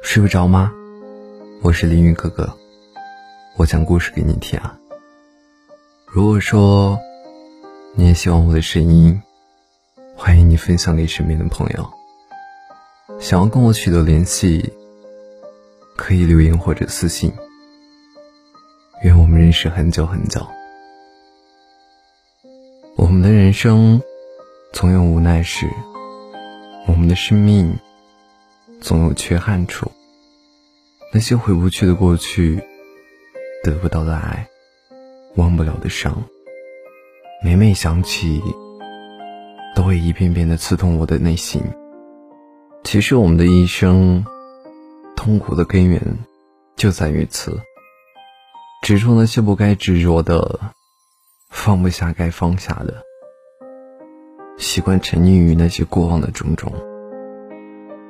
睡不着吗？我是凌云哥哥，我讲故事给你听啊。如果说你也喜欢我的声音，欢迎你分享给身边的朋友。想要跟我取得联系，可以留言或者私信。愿我们认识很久很久。我们的人生总有无奈事，我们的生命。总有缺憾处，那些回不去的过去，得不到的爱，忘不了的伤，每每想起，都会一遍遍的刺痛我的内心。其实我们的一生，痛苦的根源就在于此：执着那些不该执着的，放不下该放下的，习惯沉溺于那些过往的种种。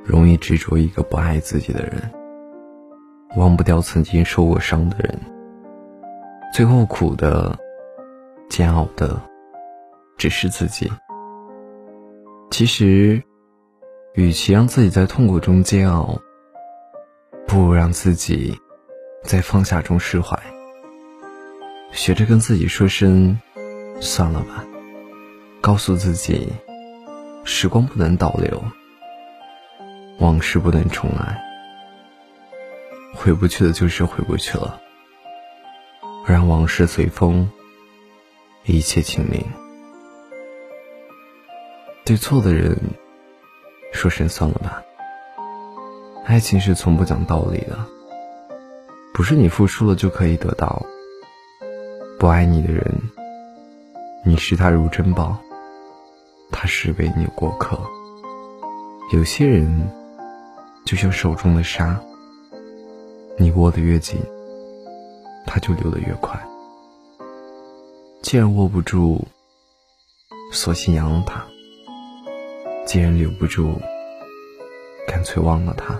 容易执着一个不爱自己的人，忘不掉曾经受过伤的人，最后苦的、煎熬的，只是自己。其实，与其让自己在痛苦中煎熬，不如让自己在放下中释怀，学着跟自己说声“算了吧”，告诉自己，时光不能倒流。往事不能重来，回不去的就是回不去了。让往事随风，一切清零。对错的人说声算了吧。爱情是从不讲道理的，不是你付出了就可以得到。不爱你的人，你视他如珍宝，他视为你过客。有些人。就像手中的沙，你握得越紧，它就流得越快。既然握不住，索性扬了它；既然留不住，干脆忘了它。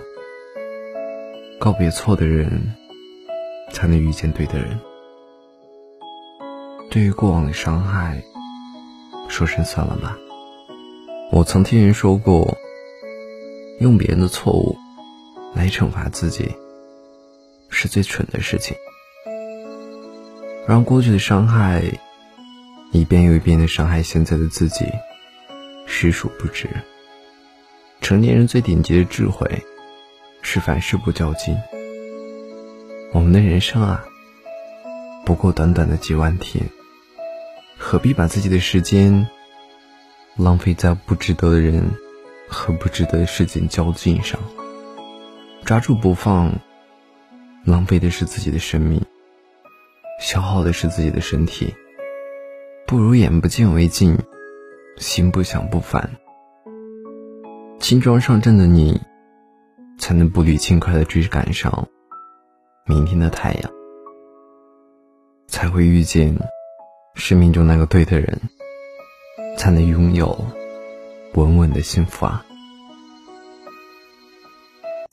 告别错的人，才能遇见对的人。对于过往的伤害，说声算了吧。我曾听人说过。用别人的错误来惩罚自己，是最蠢的事情。让过去的伤害一遍又一遍的伤害现在的自己，实属不值。成年人最顶级的智慧是凡事不较劲。我们的人生啊，不过短短的几万天，何必把自己的时间浪费在不值得的人？和不值得的事情较劲上，抓住不放，浪费的是自己的生命，消耗的是自己的身体，不如眼不见为净，心不想不烦。轻装上阵的你，才能步履轻快的追赶上明天的太阳，才会遇见生命中那个对的人，才能拥有。稳稳的幸福啊！